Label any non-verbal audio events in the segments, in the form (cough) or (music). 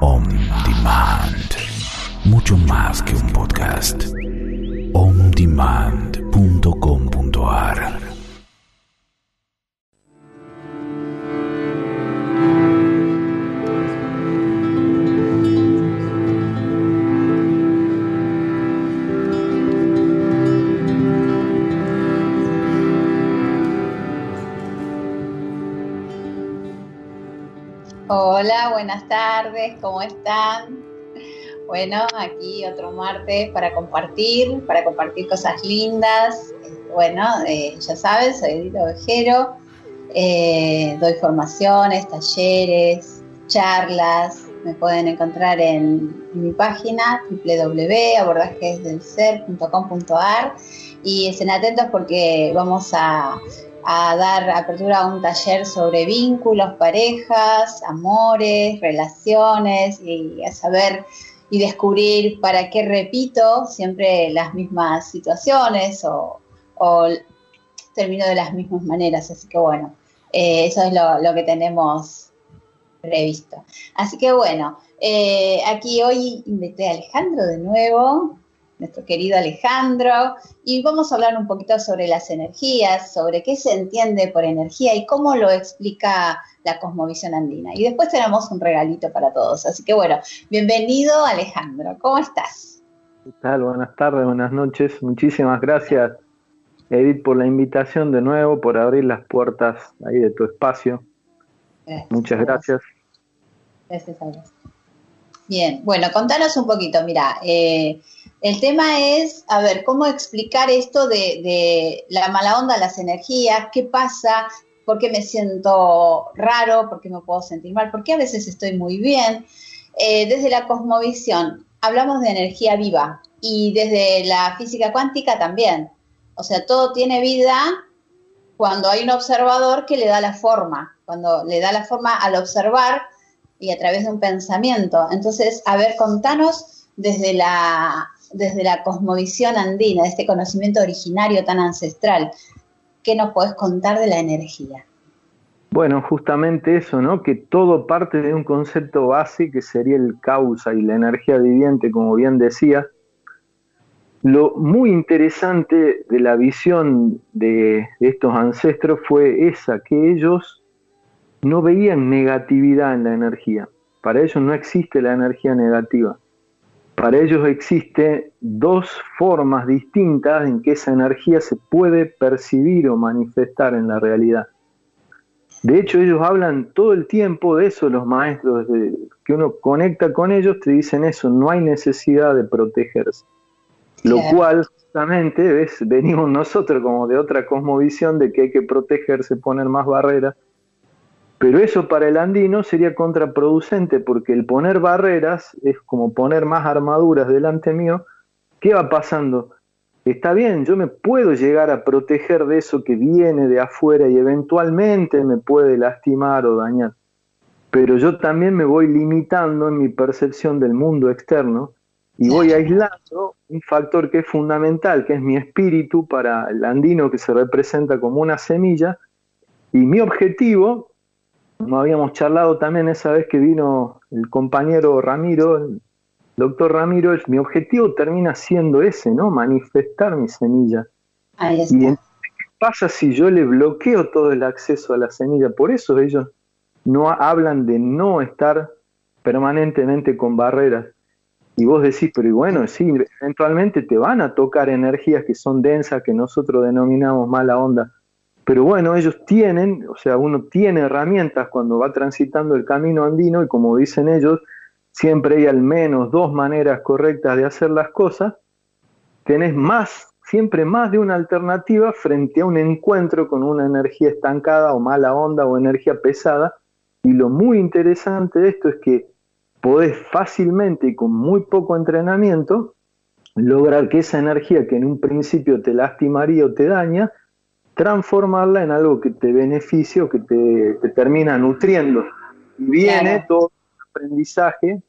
On Demand. Mucho más que un podcast. ondemand.com.ar buenas tardes, ¿cómo están? Bueno, aquí otro martes para compartir, para compartir cosas lindas. Bueno, eh, ya sabes, soy Edith Ovejero, eh, doy formaciones, talleres, charlas. Me pueden encontrar en, en mi página www.abordajesdelser.com.ar y estén atentos porque vamos a a dar apertura a un taller sobre vínculos, parejas, amores, relaciones y a saber y descubrir para qué repito siempre las mismas situaciones o, termino de las mismas maneras. Así que bueno, eh, eso es lo, que tenemos previsto. Así que bueno, eh, aquí hoy invité a Alejandro de nuevo nuestro querido Alejandro, y vamos a hablar un poquito sobre las energías, sobre qué se entiende por energía y cómo lo explica la cosmovisión andina. Y después tenemos un regalito para todos. Así que bueno, bienvenido Alejandro, ¿cómo estás? ¿Qué tal? Buenas tardes, buenas noches. Muchísimas gracias, Edith, por la invitación de nuevo, por abrir las puertas ahí de tu espacio. Muchas gracias. Gracias a vos. Bien, bueno, contanos un poquito, mira, eh, el tema es, a ver, cómo explicar esto de, la mala onda, las energías, qué pasa, por qué me siento raro, por qué me puedo sentir mal, por qué a veces estoy muy bien. Eh, desde la cosmovisión hablamos de energía viva y desde la física cuántica también. O sea, todo tiene vida cuando hay un observador que le da la forma, cuando le da la forma al observar y a través de un pensamiento. Entonces, a ver, contanos desde la, desde la cosmovisión andina, de este conocimiento originario tan ancestral, ¿qué nos podés contar de la energía? Bueno, justamente eso, ¿no? Que todo parte de un concepto base que sería el causa y la energía viviente, como bien decía. Lo muy interesante de la visión de estos ancestros fue esa, que ellos no veían negatividad en la energía. Para ellos no existe la energía negativa. Para ellos existe dos formas distintas en que esa energía se puede percibir o manifestar en la realidad. De hecho, ellos hablan todo el tiempo de eso, los maestros, que uno conecta con ellos, te dicen eso, no hay necesidad de protegerse. Lo cual, justamente, ¿ves? venimos nosotros como de otra cosmovisión de que hay que protegerse, poner más barreras, pero eso para el andino sería contraproducente porque el poner barreras es como poner más armaduras delante mío. ¿Qué va pasando? Está bien, yo me puedo llegar a proteger de eso que viene de afuera y eventualmente me puede lastimar o dañar. Pero yo también me voy limitando en mi percepción del mundo externo y voy aislando un factor que es fundamental, que es mi espíritu para el andino que se representa como una semilla. Y mi objetivo como habíamos charlado también esa vez que vino el compañero Ramiro, el doctor Ramiro, mi objetivo termina siendo ese, ¿no? Manifestar mi semilla. Ahí está. Y ¿qué pasa si yo le bloqueo todo el acceso a la semilla? Por eso ellos no hablan de no estar permanentemente con barreras. Y vos decís, pero bueno, sí, eventualmente te van a tocar energías que son densas, que nosotros denominamos mala onda pero bueno, ellos tienen, o sea, uno tiene herramientas cuando va transitando el camino andino y como dicen ellos, siempre hay al menos dos maneras correctas de hacer las cosas, tenés más, siempre más de una alternativa frente a un encuentro con una energía estancada o mala onda o energía pesada. Y lo muy interesante de esto es que podés fácilmente y con muy poco entrenamiento lograr que esa energía que en un principio te lastimaría o te daña, transformarla en algo que te beneficie o que te, termina nutriendo. Y viene todo el aprendizaje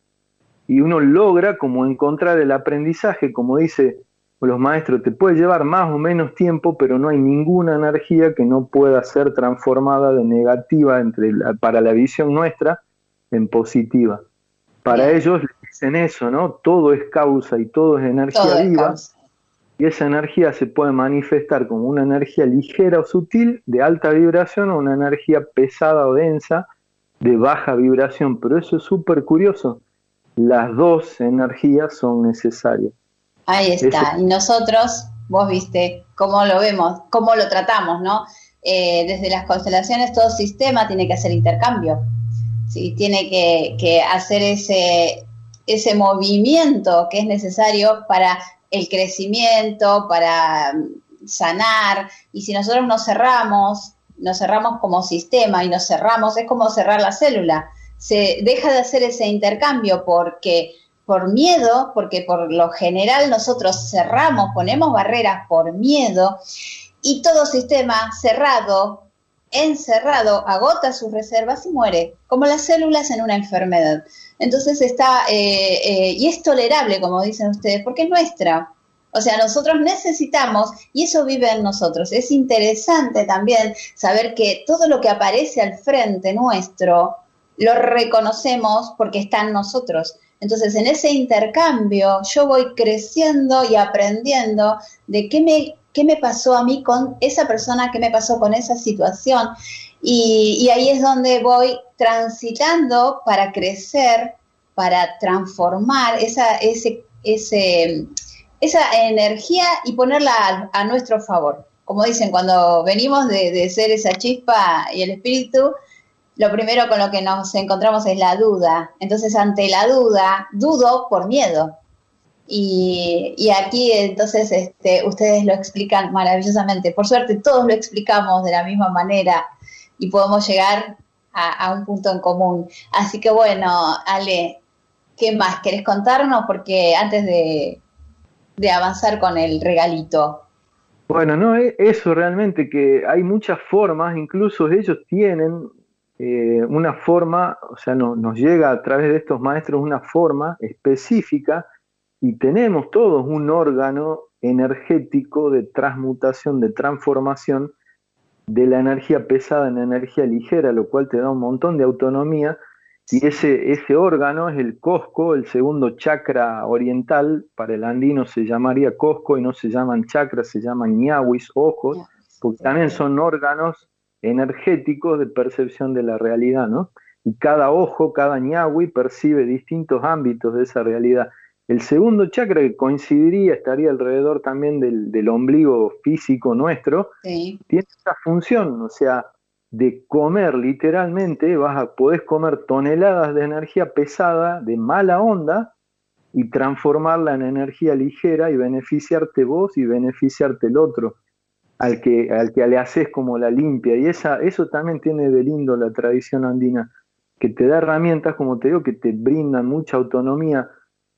y uno logra como encontrar el aprendizaje, como dice los maestros, te puede llevar más o menos tiempo, pero no hay ninguna energía que no pueda ser transformada de negativa entre para la visión nuestra en positiva. Para ellos dicen eso, ¿no? Todo es causa y todo es energía viva. Y esa energía se puede manifestar como una energía ligera o sutil, de alta vibración, o una energía pesada o densa, de baja vibración. Pero eso es súper curioso. Las dos energías son necesarias. Ahí está. Y nosotros, vos viste cómo lo vemos, cómo lo tratamos, ¿no? Eh, desde las constelaciones todo sistema tiene que hacer intercambio. ¿sí? Tiene que, que hacer ese, ese movimiento que es necesario para el crecimiento, para sanar. Y si nosotros nos cerramos, nos cerramos como sistema y nos cerramos, es como cerrar la célula. Se deja de hacer ese intercambio porque por miedo, porque por lo general nosotros cerramos, ponemos barreras por miedo y todo sistema cerrado, encerrado, agota sus reservas y muere, como las células en una enfermedad. Entonces está, eh, eh, y es tolerable, como dicen ustedes, porque es nuestra. O sea, nosotros necesitamos, y eso vive en nosotros. Es interesante también saber que todo lo que aparece al frente nuestro, lo reconocemos porque está en nosotros. Entonces, en ese intercambio, yo voy creciendo y aprendiendo de qué me, qué me pasó a mí con esa persona, qué me pasó con esa situación. Y, ahí es donde voy transitando para crecer, para transformar esa, ese, ese, esa energía y ponerla a, nuestro favor. Como dicen, cuando venimos de, de ser esa chispa y el espíritu, lo primero con lo que nos encontramos es la duda. Entonces, ante la duda, dudo por miedo. Y, aquí entonces este, ustedes lo explican maravillosamente. Por suerte todos lo explicamos de la misma manera y podemos llegar a, un punto en común. Así que bueno, Ale, ¿qué más querés contarnos? Porque antes de, de avanzar con el regalito. Bueno, no, e, eso realmente que hay muchas formas, incluso ellos tienen eh, una forma, o sea, nos llega a través de estos maestros una forma específica y tenemos todos un órgano energético de transmutación, de transformación de la energía pesada en energía ligera, lo cual te da un montón de autonomía. Y ese, ese órgano es el Cosco, el segundo chakra oriental, para el andino se llamaría Cosco y no se llaman chakras, se llaman ñahuis, ojos, porque también son órganos energéticos de percepción de la realidad, ¿no? Y cada ojo, cada ñahui percibe distintos ámbitos de esa realidad. El segundo chakra que coincidiría, estaría alrededor también del, ombligo físico nuestro, tiene esa función, o sea, de comer literalmente, vas a, podés comer toneladas de energía pesada, de mala onda, y transformarla en energía ligera y beneficiarte vos y beneficiarte el otro, al que, al que le haces como la limpia. Y esa, eso también tiene de lindo la tradición andina, que te da herramientas, como te digo, que te brindan mucha autonomía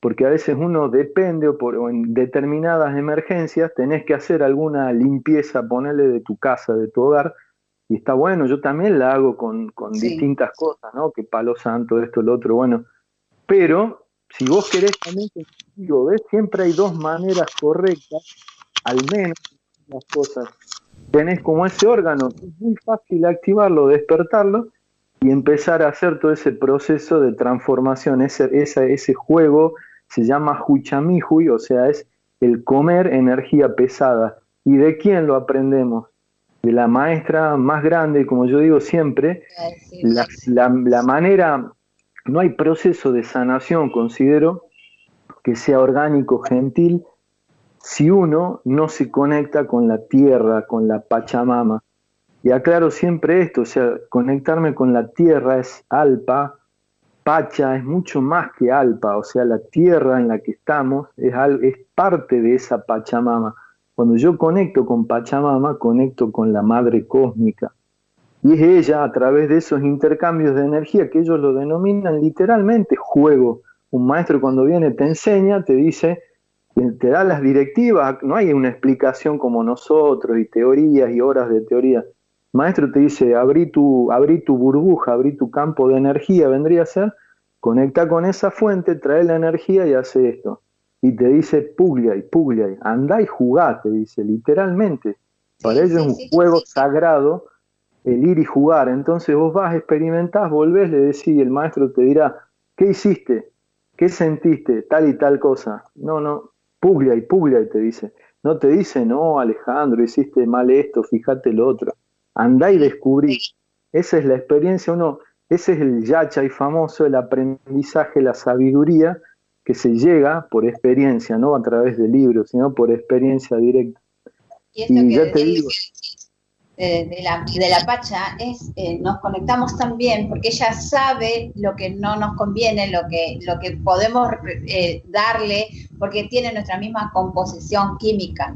porque a veces uno depende o, por, en determinadas emergencias tenés que hacer alguna limpieza, ponerle de tu casa, de tu hogar, y está bueno, yo también la hago con, distintas cosas, ¿no? Que palo santo, esto, lo otro, bueno, pero si vos querés también digo, ¿ves? Siempre hay dos maneras correctas, al menos las cosas. Tenés como ese órgano, es muy fácil activarlo, despertarlo, y empezar a hacer todo ese proceso de transformación, ese, ese, ese juego se llama Huchamihui, o sea, es el comer energía pesada. ¿Y de quién lo aprendemos? De la maestra más grande, como yo digo siempre, la, la, manera, no hay proceso de sanación, considero, que sea orgánico, gentil, si uno no se conecta con la tierra, con la Pachamama. Y aclaro siempre esto, o sea, conectarme con la tierra es alpa, Pacha es mucho más que Alpa, o sea, la tierra en la que estamos es, es parte de esa Pachamama. Cuando yo conecto con Pachamama, conecto con la madre cósmica. Y es ella, a través de esos intercambios de energía, que ellos lo denominan literalmente juego. Un maestro cuando viene te enseña, te dice, te da las directivas, no hay una explicación como nosotros y teorías y horas de teoría maestro te dice, abrí tu, abrí tu burbuja, abrí tu campo de energía, vendría a ser, conecta con esa fuente, trae la energía y hace esto. Y te dice, puglia y puglia, anda y jugá, te dice, literalmente. Para ellos es un juego sagrado el ir y jugar. Entonces vos vas, experimentás, volvés, le decís, y el maestro te dirá, ¿qué hiciste? ¿qué sentiste? Tal y tal cosa. No, no, puglia y puglia y te dice. No te dice, no, Alejandro, hiciste mal esto, fíjate lo otro. Andá y descubrí. Esa es la experiencia, uno, ese es el yacha y famoso, el aprendizaje, la sabiduría que se llega por experiencia, no a través de libros, sino por experiencia directa. Y esto que, te digo, de, la, de la Pacha es, eh, nos conectamos también porque ella sabe lo que no nos conviene, lo que, lo que podemos eh, darle, porque tiene nuestra misma composición química.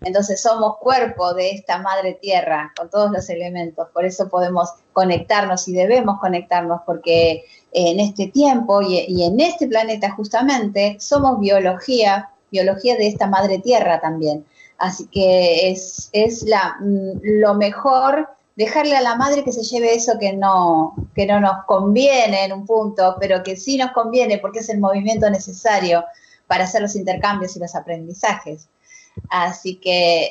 Entonces somos cuerpo de esta madre tierra con todos los elementos, por eso podemos conectarnos y debemos conectarnos porque en este tiempo y, y en este planeta justamente somos biología, biología de esta madre tierra también. Así que es, es la, mm, lo mejor dejarle a la madre que se lleve eso que no, que no nos conviene en un punto, pero que sí nos conviene porque es el movimiento necesario para hacer los intercambios y los aprendizajes. Así que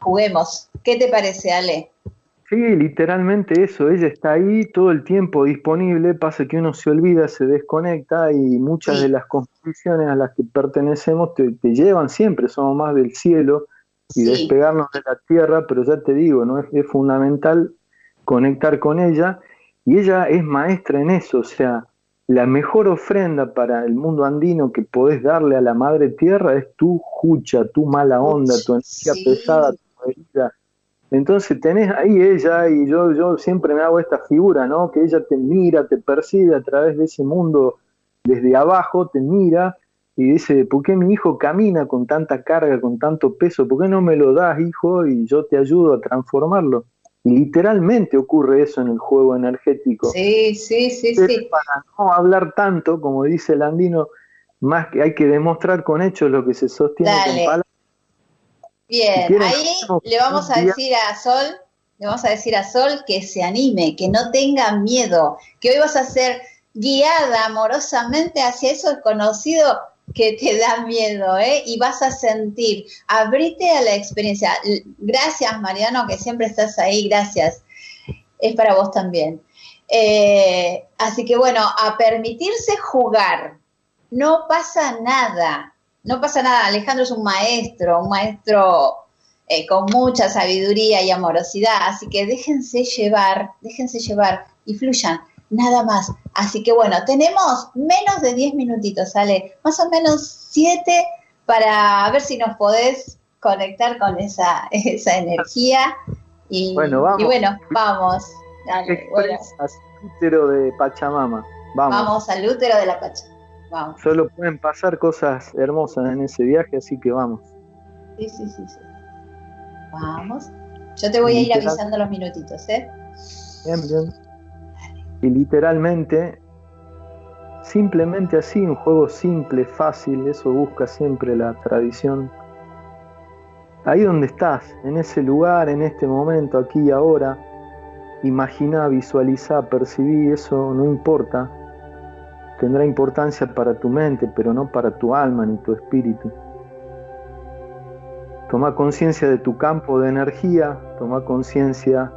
juguemos. ¿Qué te parece, Ale? Sí, literalmente eso, ella está ahí todo el tiempo disponible, pasa que uno se olvida, se desconecta y muchas de las composiciones a las que pertenecemos te, llevan siempre, somos más del cielo y despegarnos de la tierra, pero ya te digo, no es, es fundamental conectar con ella y ella es maestra en eso, o sea, la mejor ofrenda para el mundo andino que podés darle a la madre tierra es tu jucha, tu mala onda, tu energía pesada, tu herida entonces tenés ahí ella, y yo, yo siempre me hago esta figura, ¿no? Que ella te mira, te percibe a través de ese mundo desde abajo, te mira y dice, ¿por qué mi hijo camina con tanta carga, con tanto peso? ¿Por qué no me lo das, hijo, y yo te ayudo a transformarlo? Y literalmente ocurre eso en el juego energético. Sí, sí, sí, sí. Para no hablar tanto, como dice el andino, más que hay que demostrar con hechos lo que se sostiene con palabras Bien, ahí le vamos a decir a Sol, le vamos a decir a Sol que se anime, que no tenga miedo, que hoy vas a ser guiada amorosamente hacia eso desconocido que te da miedo, ¿eh? Y vas a sentir, abrite a la experiencia. Gracias, Mariano, que siempre estás ahí, gracias. Es para vos también. Eh, así que bueno, a permitirse jugar. No pasa nada no pasa nada, Alejandro es un maestro, un maestro eh, con mucha sabiduría y amorosidad, así que déjense llevar, déjense llevar y fluyan, nada más. Así que bueno, tenemos menos de 10 minutitos, sale más o menos 7 para ver si nos podés conectar con esa, (laughs) esa energía. Y bueno, vamos. Y bueno, vamos. Dale, Al útero de Pachamama. Vamos. Vamos al útero de la Pachamama. Solo pueden pasar cosas hermosas en ese viaje, así que vamos. Sí, sí, sí, sí. Vamos. Yo te voy a ir avisando los minutitos, ¿eh? Bien, bien. Y literalmente, simplemente así, un juego simple, fácil, eso busca siempre la tradición. Ahí donde estás, en ese lugar, en este momento, aquí y ahora, imagina, visualiza, percibí, eso no importa tendrá importancia para tu mente, pero no para tu alma ni tu espíritu. Toma conciencia de tu campo de energía, toma conciencia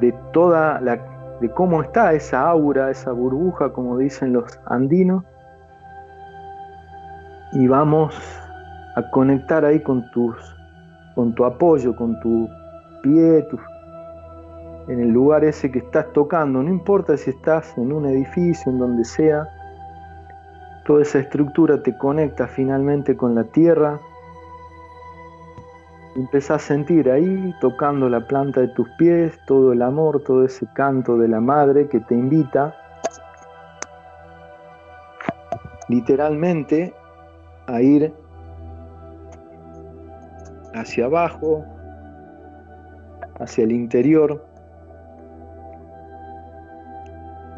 de toda la de cómo está esa aura, esa burbuja, como dicen los andinos, y vamos a conectar ahí con tus con tu apoyo, con tu pie, en el lugar ese que estás tocando, no importa si estás en un edificio, en donde sea, toda esa estructura te conecta finalmente con la tierra. Empezás a sentir ahí, tocando la planta de tus pies, todo el amor, todo ese canto de la madre que te invita. Literalmente a ir hacia abajo, hacia el interior,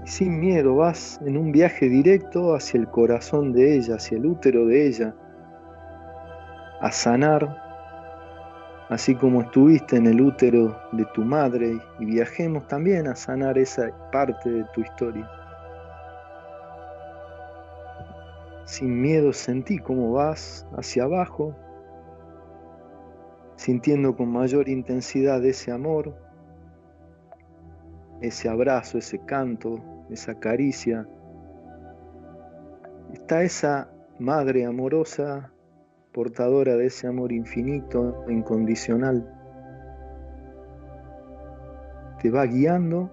sin miedo vas en un viaje directo hacia el corazón de ella, hacia el útero de ella, a sanar, así como estuviste en el útero de tu madre, y viajemos también a sanar esa parte de tu historia. Sin miedo sentí cómo vas hacia abajo, sintiendo con mayor intensidad ese amor, ese abrazo, ese canto, esa caricia está esa madre amorosa, portadora de ese amor infinito, incondicional. Te va guiando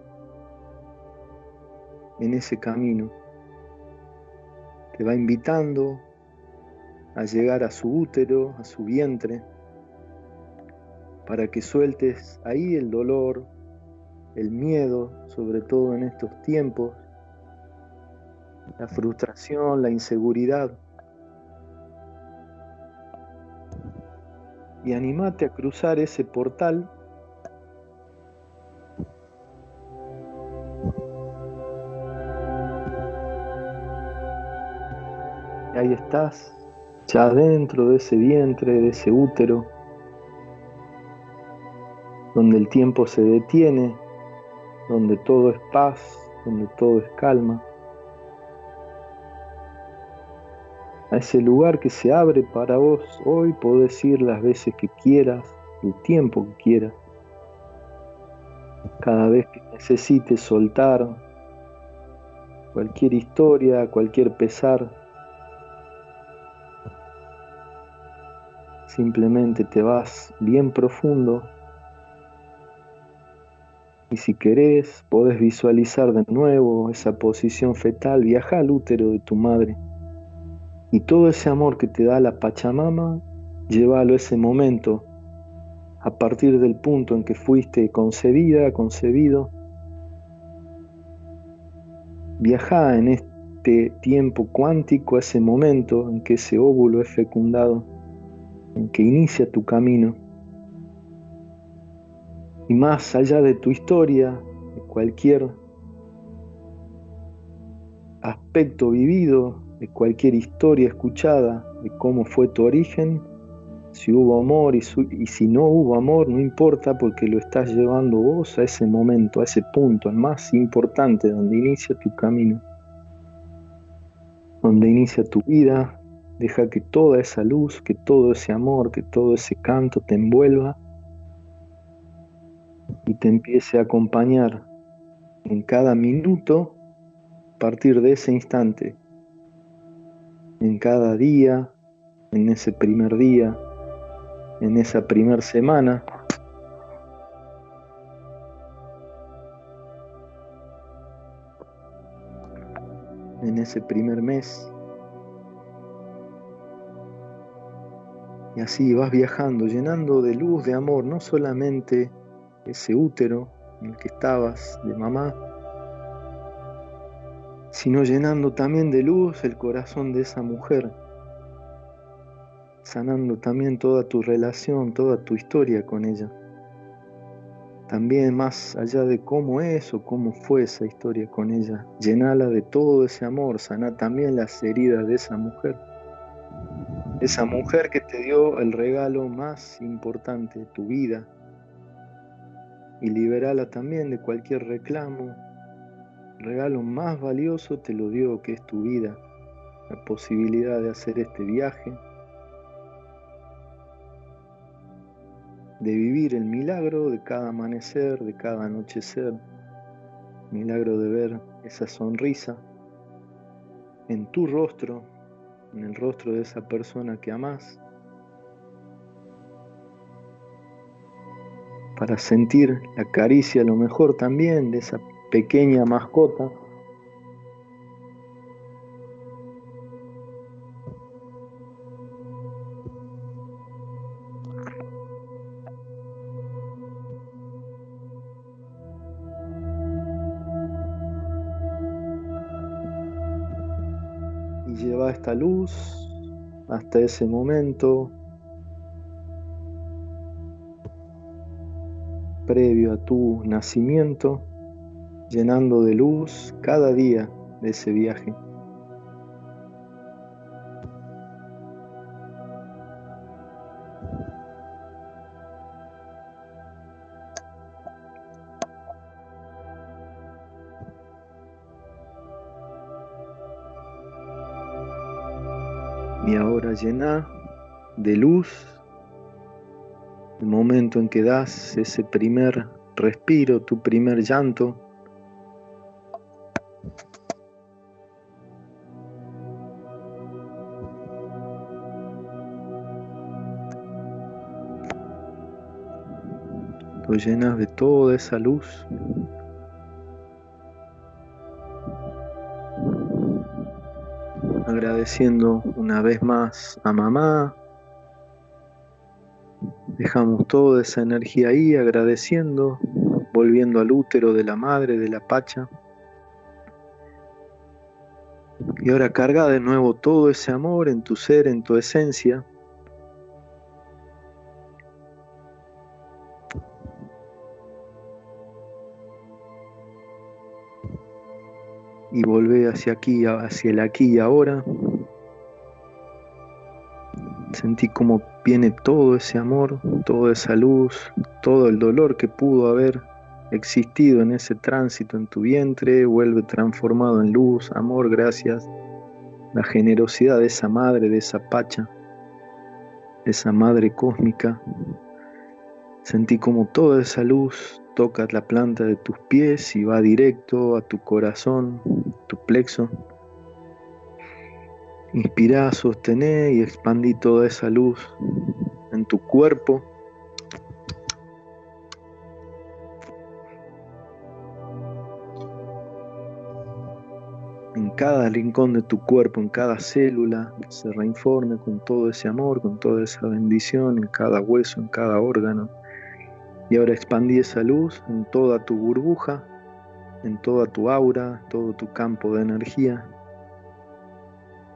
en ese camino. Te va invitando a llegar a su útero, a su vientre, para que sueltes ahí el dolor, el miedo, sobre todo en estos tiempos, la frustración, la inseguridad. Y animate a cruzar ese portal Y ahí estás, ya dentro de ese vientre, de ese útero, donde el tiempo se detiene, donde todo es paz, donde todo es calma. A ese lugar que se abre para vos hoy podés ir las veces que quieras, el tiempo que quieras. Cada vez que necesites soltar cualquier historia, cualquier pesar, simplemente te vas bien profundo. Y si querés podés visualizar de nuevo esa posición fetal, viaja al útero de tu madre y todo ese amor que te da la Pachamama, llévalo a ese momento a partir del punto en que fuiste concebida, concebido. Viaja en este tiempo cuántico a ese momento en que ese óvulo es fecundado en que inicia tu camino. Y más allá de tu historia, de cualquier aspecto vivido, de cualquier historia escuchada, de cómo fue tu origen, si hubo amor y, si no hubo amor, no importa porque lo estás llevando vos a ese momento, a ese punto, el más importante, donde inicia tu camino, donde inicia tu vida, Deja que toda esa luz, que todo ese amor, que todo ese canto te envuelva y te empiece a acompañar en cada minuto a partir de ese instante, en cada día, en ese primer día, en esa primera semana. en ese primer mes, Y así vas viajando, llenando de luz, de amor, no solamente ese útero en el que estabas de mamá, sino llenando también de luz el corazón de esa mujer, sanando también toda tu relación, toda tu historia con ella. También más allá de cómo es o cómo fue esa historia con ella, llenala de todo ese amor, sana también las heridas de esa mujer esa mujer que te dio el regalo más importante tu vida y liberala también de cualquier reclamo. Regalo más valioso te lo dio que es tu vida, la posibilidad de hacer este viaje, de vivir el milagro de cada amanecer, de cada anochecer, milagro de ver esa sonrisa en tu rostro en el rostro de esa persona que amas, para sentir la caricia a lo mejor también de esa pequeña mascota. Esta luz hasta ese momento previo a tu nacimiento, llenando de luz cada día de ese viaje. Y ahora llena de luz el momento en que das ese primer respiro, tu primer llanto. Lo llenas de toda esa luz. Agradeciendo una vez más a mamá. Dejamos toda esa energía ahí, agradeciendo, volviendo al útero de la madre, de la pacha. Y ahora carga de nuevo todo ese amor en tu ser, en tu esencia. Hacia aquí, hacia el aquí y ahora. Sentí como viene todo ese amor, toda esa luz, todo el dolor que pudo haber existido en ese tránsito en tu vientre, vuelve transformado en luz, amor, gracias. La generosidad de esa madre, de esa pacha, de esa madre cósmica. Sentí como toda esa luz tocas la planta de tus pies y va directo a tu corazón, tu plexo. Inspira, sostené y expandí toda esa luz en tu cuerpo. En cada rincón de tu cuerpo, en cada célula, se reinforme con todo ese amor, con toda esa bendición, en cada hueso, en cada órgano. Y ahora expandí esa luz en toda tu burbuja, en toda tu aura, todo tu campo de energía.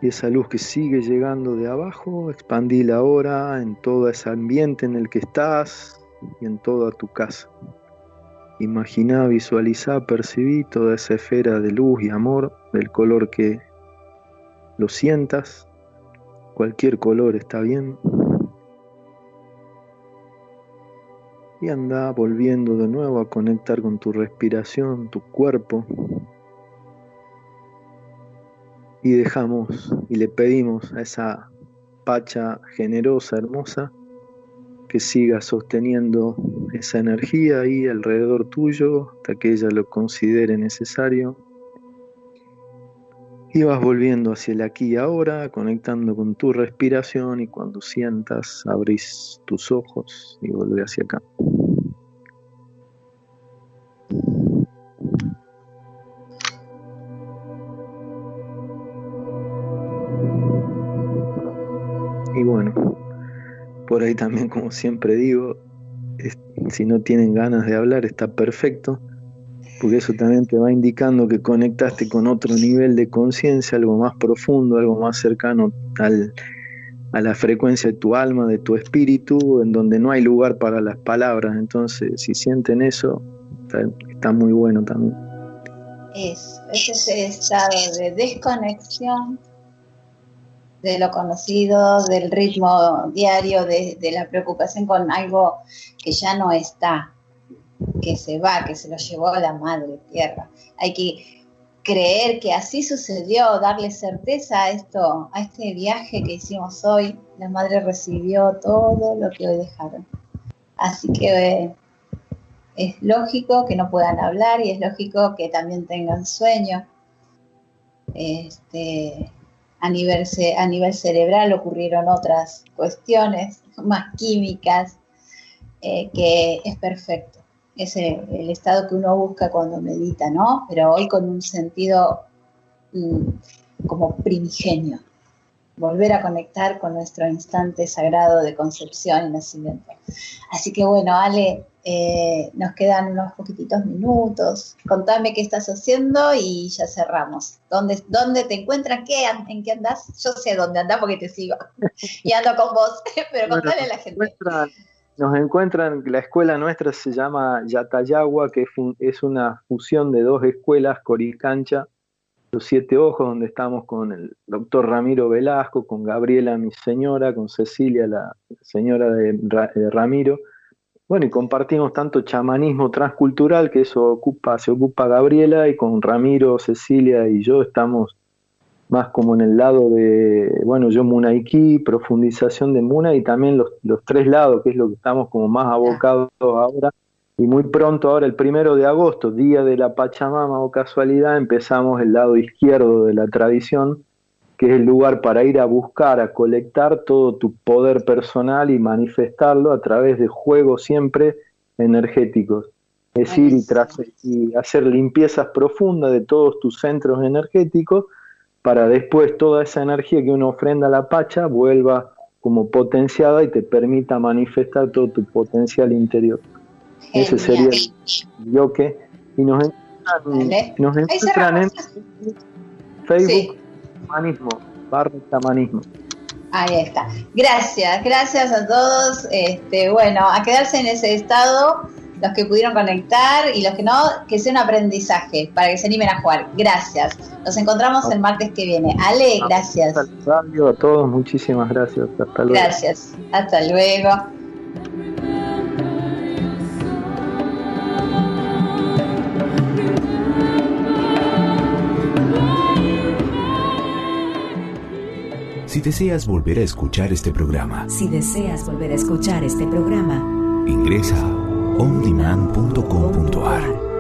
Y esa luz que sigue llegando de abajo, expandíla ahora en todo ese ambiente en el que estás y en toda tu casa. Imagina, visualiza, percibí toda esa esfera de luz y amor del color que lo sientas. Cualquier color está bien. Y anda volviendo de nuevo a conectar con tu respiración, tu cuerpo. Y dejamos y le pedimos a esa pacha generosa, hermosa, que siga sosteniendo esa energía ahí alrededor tuyo hasta que ella lo considere necesario. Y vas volviendo hacia el aquí y ahora, conectando con tu respiración y cuando sientas, abrís tus ojos y vuelve hacia acá. Y bueno, por ahí también, como siempre digo, si no tienen ganas de hablar, está perfecto, porque eso también te va indicando que conectaste con otro nivel de conciencia, algo más profundo, algo más cercano al, a la frecuencia de tu alma, de tu espíritu, en donde no hay lugar para las palabras. Entonces, si sienten eso, está, muy bueno también. Es, ese estado de desconexión de lo conocido, del ritmo diario, de, la preocupación con algo que ya no está, que se va, que se lo llevó a la madre tierra. Hay que creer que así sucedió, darle certeza a esto, a este viaje que hicimos hoy. La madre recibió todo lo que hoy dejaron. Así que eh, es lógico que no puedan hablar y es lógico que también tengan sueño. Este, a nivel, a nivel cerebral ocurrieron otras cuestiones más químicas, eh, que es perfecto. Es el, estado que uno busca cuando medita, ¿no? Pero hoy con un sentido mm, como primigenio. Volver a conectar con nuestro instante sagrado de concepción y nacimiento. Así que bueno, Ale, eh, nos quedan unos poquititos minutos. Contame qué estás haciendo y ya cerramos. ¿Dónde, dónde te encuentras? ¿Qué, ¿En qué andas? Yo sé dónde andas porque te sigo. y ando con vos, (laughs) pero contale a la gente. nos encuentran, la escuela nuestra se llama Yatayagua, que es, una fusión de dos escuelas, Coricancha, Los Siete Ojos, donde estamos con el doctor Ramiro Velasco, con Gabriela, mi señora, con Cecilia, la señora de Ramiro bueno, y compartimos tanto chamanismo transcultural, que eso ocupa, se ocupa Gabriela, y con Ramiro, Cecilia y yo estamos más como en el lado de, bueno, yo Munaiki, profundización de Muna, y también los, los tres lados, que es lo que estamos como más abocados ahora. Y muy pronto, ahora el primero de agosto, día de la Pachamama o casualidad, empezamos el lado izquierdo de la tradición, que es el lugar para ir a buscar, a colectar todo tu poder personal y manifestarlo a través de juegos siempre energéticos. Es decir, y, y hacer limpiezas profundas de todos tus centros energéticos para después toda esa energía que uno ofrenda a la Pacha vuelva como potenciada y te permita manifestar todo tu potencial interior. Ese sería el yoke. Y nos encuentran, nos encuentran en Facebook, chamanismo, barra chamanismo. Ahí está. Gracias, gracias a todos. Este, bueno, a quedarse en ese estado, los que pudieron conectar y los que no, que sea un aprendizaje para que se animen a jugar. Gracias. Nos encontramos el martes que viene. Ale, gracias. A todos, muchísimas gracias. Hasta luego. Gracias. Hasta luego. Si deseas volver a escuchar este programa, si deseas volver a escuchar este programa, ingresa ondemand.com.ar